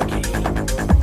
Turkey.